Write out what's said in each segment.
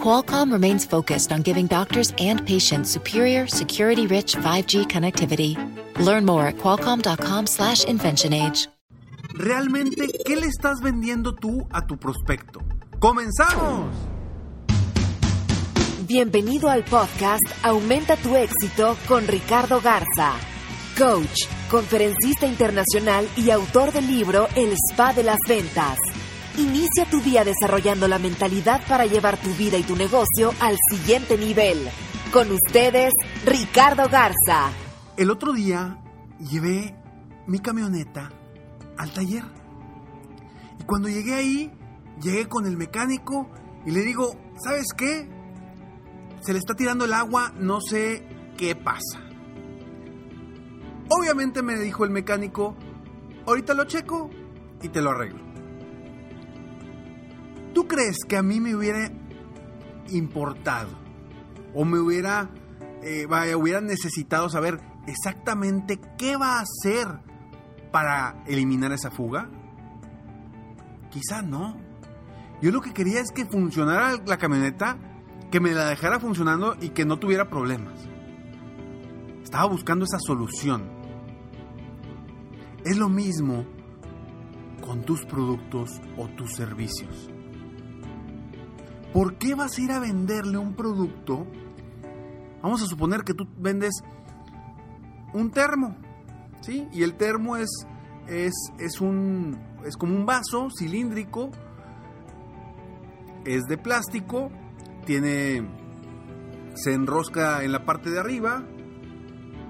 Qualcomm remains focused on giving doctors and patients superior, security-rich 5G connectivity. Learn more at qualcomm.com/inventionage. ¿Realmente qué le estás vendiendo tú a tu prospecto? ¡Comenzamos! Bienvenido al podcast Aumenta tu éxito con Ricardo Garza, coach, conferencista internacional y autor del libro El Spa de las Ventas. Inicia tu día desarrollando la mentalidad para llevar tu vida y tu negocio al siguiente nivel. Con ustedes, Ricardo Garza. El otro día llevé mi camioneta al taller. Y cuando llegué ahí, llegué con el mecánico y le digo, ¿sabes qué? Se le está tirando el agua, no sé qué pasa. Obviamente me dijo el mecánico, ahorita lo checo y te lo arreglo. ¿Tú crees que a mí me hubiera importado o me hubiera, eh, hubiera necesitado saber exactamente qué va a hacer para eliminar esa fuga? Quizá no. Yo lo que quería es que funcionara la camioneta, que me la dejara funcionando y que no tuviera problemas. Estaba buscando esa solución. Es lo mismo con tus productos o tus servicios. ¿Por qué vas a ir a venderle un producto? Vamos a suponer que tú vendes un termo, ¿sí? Y el termo es, es, es, un, es como un vaso cilíndrico, es de plástico, tiene, se enrosca en la parte de arriba,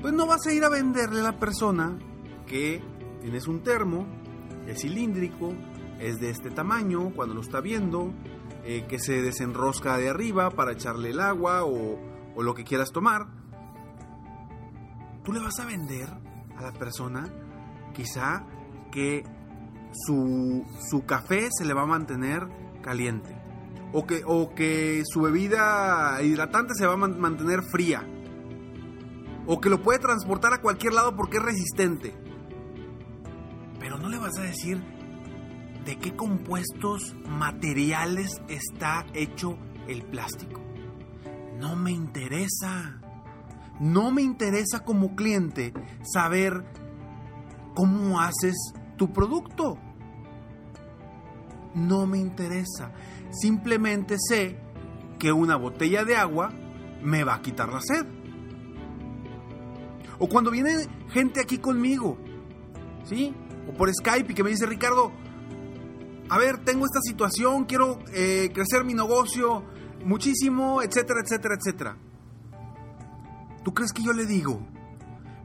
pues no vas a ir a venderle a la persona que tienes un termo, es cilíndrico, es de este tamaño, cuando lo está viendo, eh, que se desenrosca de arriba para echarle el agua o, lo que quieras tomar. Tú le vas a vender a la persona quizá que su, su café se le va a mantener caliente o que, o que su bebida hidratante se va a mantener fría o que lo puede transportar a cualquier lado porque es resistente. Pero no le vas a decir de qué compuestos materiales está hecho el plástico. No me interesa. No me interesa como cliente saber cómo haces tu producto. No me interesa. Simplemente sé que una botella de agua me va a quitar la sed. O cuando viene gente aquí conmigo, ¿sí? O por Skype y que me dice, Ricardo, a ver, tengo esta situación, quiero eh, crecer mi negocio muchísimo, etcétera, etcétera, etcétera. ¿Tú crees que yo le digo,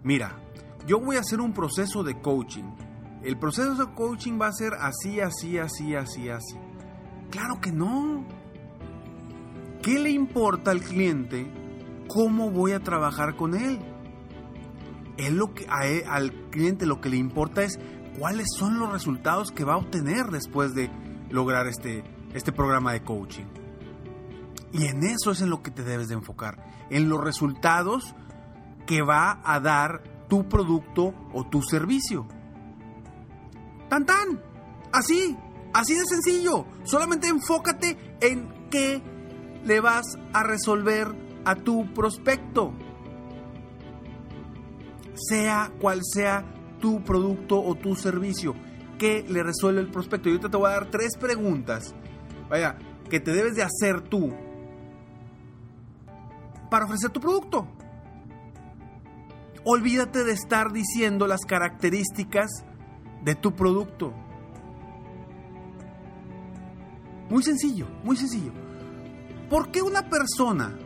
mira, yo voy a hacer un proceso de coaching? El proceso de coaching va a ser así, así, así, así, así. Claro que no. ¿Qué le importa al cliente cómo voy a trabajar con él? Él lo que, al cliente lo que le importa es cuáles son los resultados que va a obtener después de lograr este, este programa de coaching. Y en eso es en lo que te debes de enfocar, en los resultados que va a dar tu producto o tu servicio. Tan tan, así, así de sencillo. Solamente enfócate en qué le vas a resolver a tu prospecto. Sea cual sea tu producto o tu servicio. ¿Qué le resuelve el prospecto? Yo te voy a dar tres preguntas, vaya, que te debes de hacer tú para ofrecer tu producto. Olvídate de estar diciendo las características de tu producto. Muy sencillo, muy sencillo. ¿Por qué una persona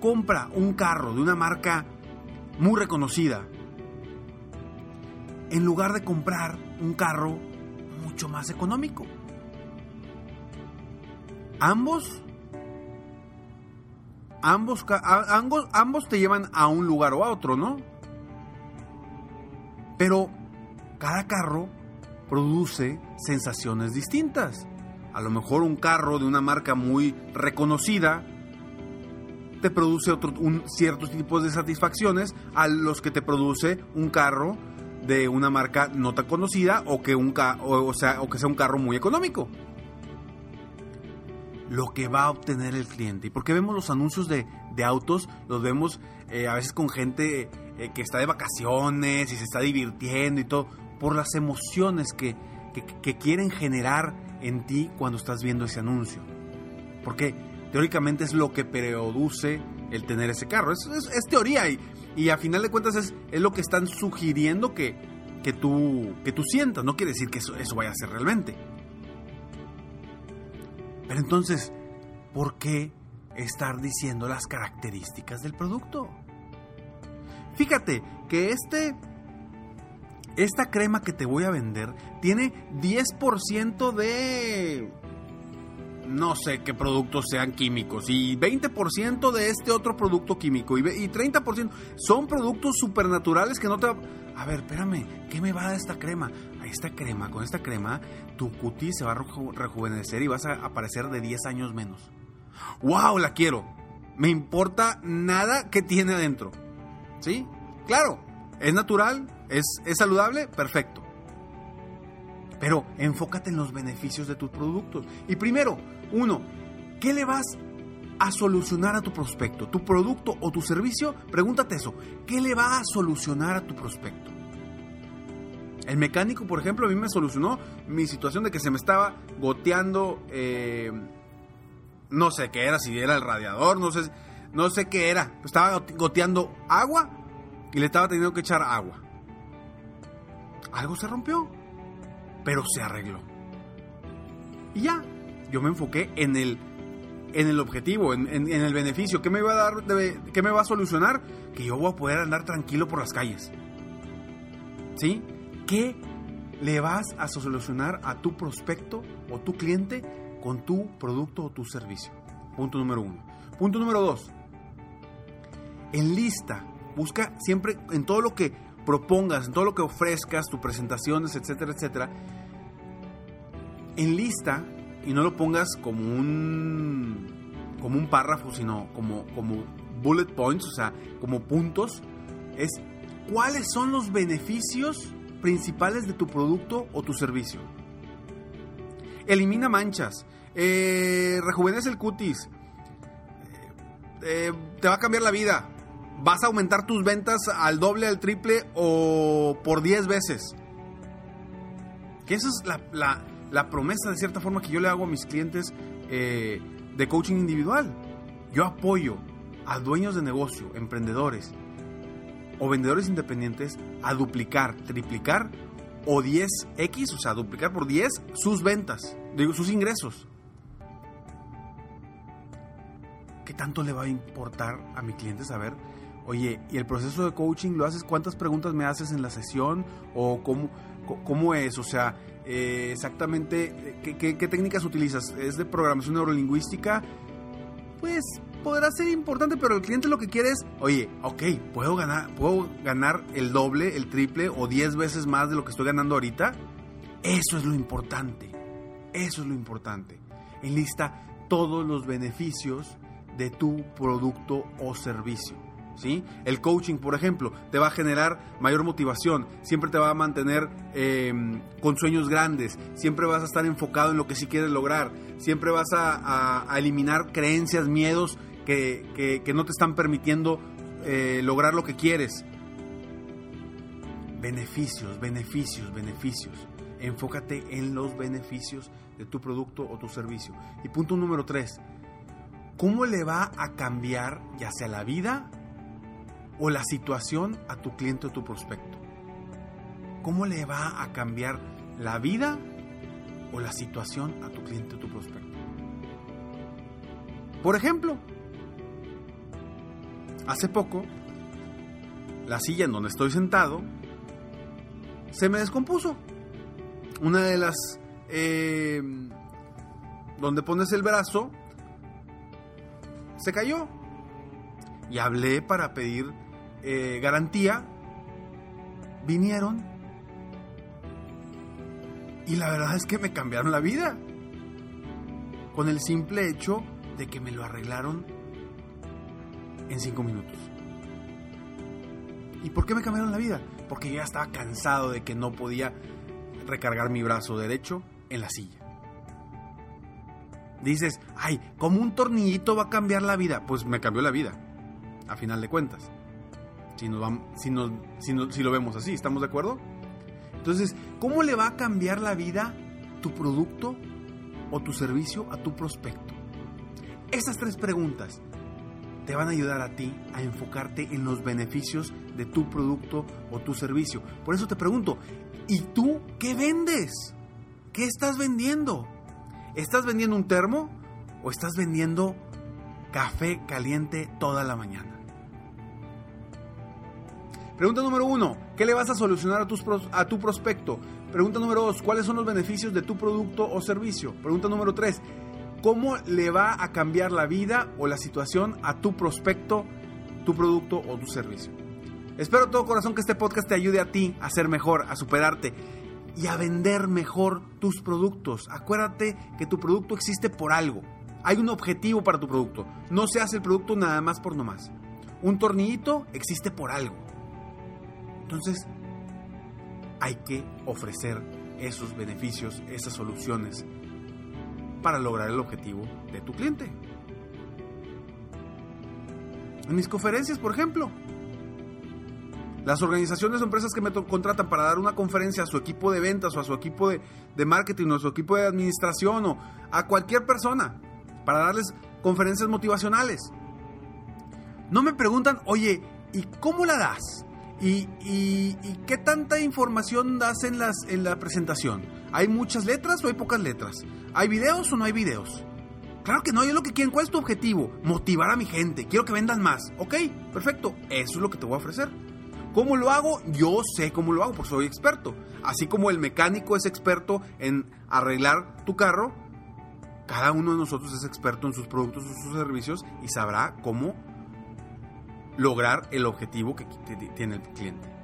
compra un carro de una marca muy reconocida en lugar de comprar un carro mucho más económico. Ambos, ambos, ambos, ambos te llevan a un lugar o a otro, ¿no? Pero cada carro produce sensaciones distintas. A lo mejor un carro de una marca muy reconocida te produce otro, un, ciertos tipos de satisfacciones a los que te produce un carro de una marca no tan conocida o que, un, o, sea, o que sea un carro muy económico. Lo que va a obtener el cliente. Y porque vemos los anuncios de, de autos, los vemos eh, a veces con gente eh, que está de vacaciones y se está divirtiendo y todo, por las emociones que, que, quieren generar en ti cuando estás viendo ese anuncio. Porque teóricamente es lo que produce el tener ese carro. Es, es, teoría y, y, a final de cuentas es, es lo que están sugiriendo que, que, tú, que tú sientas. No quiere decir que eso, eso vaya a ser realmente. Pero entonces, ¿por qué estar diciendo las características del producto? Fíjate que este esta crema que te voy a vender tiene 10% de no sé qué productos sean químicos y 20% de este otro producto químico y, 30% son productos supernaturales que no te... A ver, espérame, ¿qué me va a dar esta crema? Esta crema, con esta crema, tu cutis se va a rejuvenecer y vas a aparecer de 10 años menos. ¡Wow! La quiero. Me importa nada que tiene adentro. ¿Sí? Claro, es natural, es, es saludable, perfecto. Pero enfócate en los beneficios de tus productos. Y primero, uno, ¿qué le vas a solucionar a tu prospecto? ¿Tu producto o tu servicio? Pregúntate eso. ¿Qué le va a solucionar a tu prospecto? El mecánico, por ejemplo, a mí me solucionó mi situación de que se me estaba goteando, eh, no sé qué era, si era el radiador, no sé, no sé qué era. Estaba goteando agua y le estaba teniendo que echar agua. Algo se rompió, pero se arregló. Y ya, yo me enfoqué en el, en el objetivo, en, el beneficio. ¿Qué me va a dar, qué me va a solucionar? Que yo voy a poder andar tranquilo por las calles. ¿Sí? ¿Qué le vas a solucionar a tu prospecto o tu cliente con tu producto o tu servicio? Punto número uno. Punto número dos. Enlista, busca siempre en todo lo que propongas, en todo lo que ofrezcas, tus presentaciones, etcétera, etcétera, enlista y no lo pongas como un como un párrafo, sino como como bullet points, o sea, como puntos, es cuáles son los beneficios principales de tu producto o tu servicio. Elimina manchas, eh, rejuvenece el cutis, eh, te va a cambiar la vida, vas a aumentar tus ventas al doble, al triple o por 10 veces. Que esa es la promesa de cierta forma que yo le hago a mis clientes eh, de coaching individual. Yo apoyo a dueños de negocio, emprendedores o vendedores independientes a duplicar, triplicar o 10x, o sea, duplicar por 10 sus ventas, digo, sus ingresos. ¿Qué tanto le va a importar a mi cliente saber? Oye, ¿y el proceso de coaching lo haces? ¿Cuántas preguntas me haces en la sesión? ¿O cómo, cómo es? O sea, eh, exactamente ¿qué, técnicas utilizas. ¿Es de programación neurolingüística? Pues podrá ser importante, pero el cliente lo que quiere es, oye, ok, puedo ganar, puedo ganar el doble, el triple o 10 veces más de lo que estoy ganando ahorita. Eso es lo importante. Eso es lo importante. Enlista todos los beneficios de tu producto o servicio. El coaching, por ejemplo, te va a generar mayor motivación, siempre te va a mantener em, con sueños grandes, siempre vas a estar enfocado en lo que sí quieres lograr, siempre vas a, eliminar creencias, miedos que, no te están permitiendo eh, lograr lo que quieres. Beneficios, beneficios, beneficios. Enfócate en los beneficios de tu producto o tu servicio. Y punto número tres, ¿cómo le va a cambiar ya sea la vida o la situación a tu cliente o tu prospecto? ¿Cómo le va a cambiar la vida o la situación a tu cliente o tu prospecto? Por ejemplo, hace poco, la silla en donde estoy sentado se me descompuso. Una de las... Eh, donde pones el brazo, se cayó. Y hablé para pedir eh, garantía, vinieron, Y la verdad es que me cambiaron la vida. Con el simple hecho de que me lo arreglaron en cinco minutos. ¿Y por qué me cambiaron la vida? Porque yo ya estaba cansado de que no podía recargar mi brazo derecho en la silla. Dices, ay, como un tornillito va a cambiar la vida. Pues me cambió la vida, a final de cuentas. Si, nos vamos, si, nos, si, si lo vemos así, ¿estamos de acuerdo? Entonces, ¿cómo le va a cambiar la vida tu producto o tu servicio a tu prospecto? Esas tres preguntas te van a ayudar a ti a enfocarte en los beneficios de tu producto o tu servicio. Por eso te pregunto, ¿y tú qué vendes? ¿Qué estás vendiendo? ¿Estás vendiendo un termo o estás vendiendo café caliente toda la mañana? Pregunta número uno, ¿qué le vas a solucionar a, tu prospecto? Pregunta número dos, ¿cuáles son los beneficios de tu producto o servicio? Pregunta número tres, ¿cómo le va a cambiar la vida o la situación a tu prospecto, tu producto o tu servicio? Espero todo corazón que este podcast te ayude a ti a ser mejor, a superarte y a vender mejor tus productos. Acuérdate que tu producto existe por algo. Hay un objetivo para tu producto. No se hace el producto nada más por nomás. Un tornillito existe por algo. Entonces, hay que ofrecer esos beneficios, esas soluciones para lograr el objetivo de tu cliente. En mis conferencias, por ejemplo, las organizaciones o empresas que me contratan para dar una conferencia a su equipo de ventas o a su equipo de, de, marketing o a su equipo de administración o a cualquier persona para darles conferencias motivacionales. No me preguntan, oye, ¿y cómo la das? ¿Y, qué tanta información das en, la presentación? ¿Hay muchas letras o hay pocas letras? ¿Hay videos o no hay videos? Claro que no, yo lo que quiero, ¿cuál es tu objetivo? Motivar a mi gente, quiero que vendan más. Ok, perfecto, eso es lo que te voy a ofrecer. ¿Cómo lo hago? Yo sé cómo lo hago, porque soy experto. Así como el mecánico es experto en arreglar tu carro, cada uno de nosotros es experto en sus productos o sus servicios y sabrá cómo lograr el objetivo que tiene el cliente.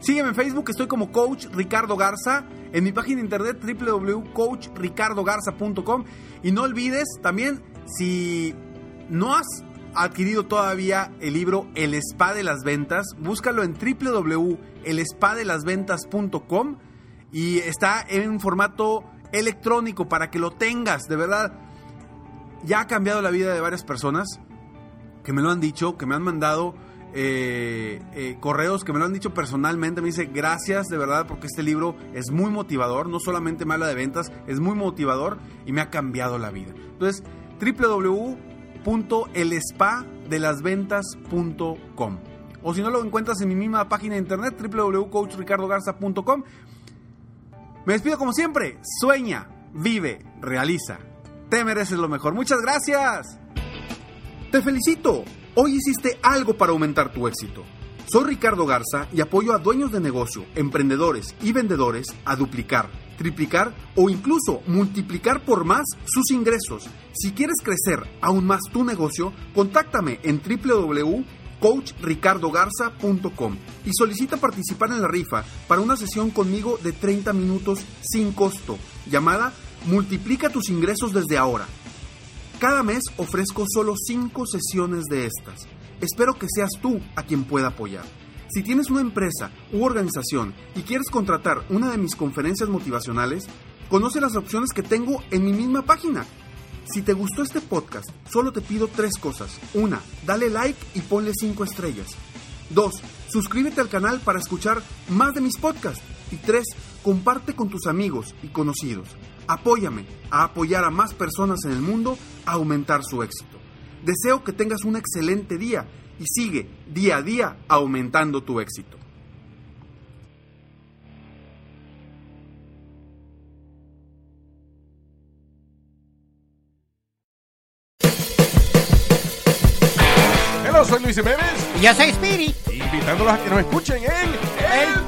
Sígueme en Facebook, estoy como Coach Ricardo Garza, en mi página de internet www.coachricardogarza.com y no olvides también si no has adquirido todavía el libro El Spa de las Ventas, búscalo en www.elespadelasventas.com y está en formato electrónico para que lo tengas, de verdad. Ya ha cambiado la vida de varias personas que me lo han dicho, que me han mandado eh, eh, correos, que me lo han dicho personalmente. Me dice gracias de verdad porque este libro es muy motivador. No solamente me habla de ventas, es muy motivador y me ha cambiado la vida. Entonces, www.elespadelasventas.com o si no lo encuentras en mi misma página de internet www.coachricardogarza.com. Me despido como siempre. Sueña, vive, realiza. Te mereces lo mejor. Muchas gracias. Te felicito. Hoy hiciste algo para aumentar tu éxito. Soy Ricardo Garza y apoyo a dueños de negocio, emprendedores y vendedores a duplicar, triplicar o incluso multiplicar por más sus ingresos. Si quieres crecer aún más tu negocio, contáctame en www.coachricardogarza.com y solicita participar en la rifa para una sesión conmigo de 30 minutos sin costo, llamada Multiplica tus ingresos desde ahora. Cada mes ofrezco solo 5 sesiones de estas. Espero que seas tú a quien pueda apoyar. Si tienes una empresa u organización y quieres contratar una de mis conferencias motivacionales, conoce las opciones que tengo en mi misma página. Si te gustó este podcast, solo te pido tres cosas. Una, dale like y ponle 5 estrellas. Dos, suscríbete al canal para escuchar más de mis podcasts. Y tres, comparte con tus amigos y conocidos. Apóyame a apoyar a más personas en el mundo a aumentar su éxito. Deseo que tengas un excelente día y sigue día a día aumentando tu éxito. Hola, soy Luis Jiménez. Y yo soy Spirit. Invitándolos a que nos escuchen en El.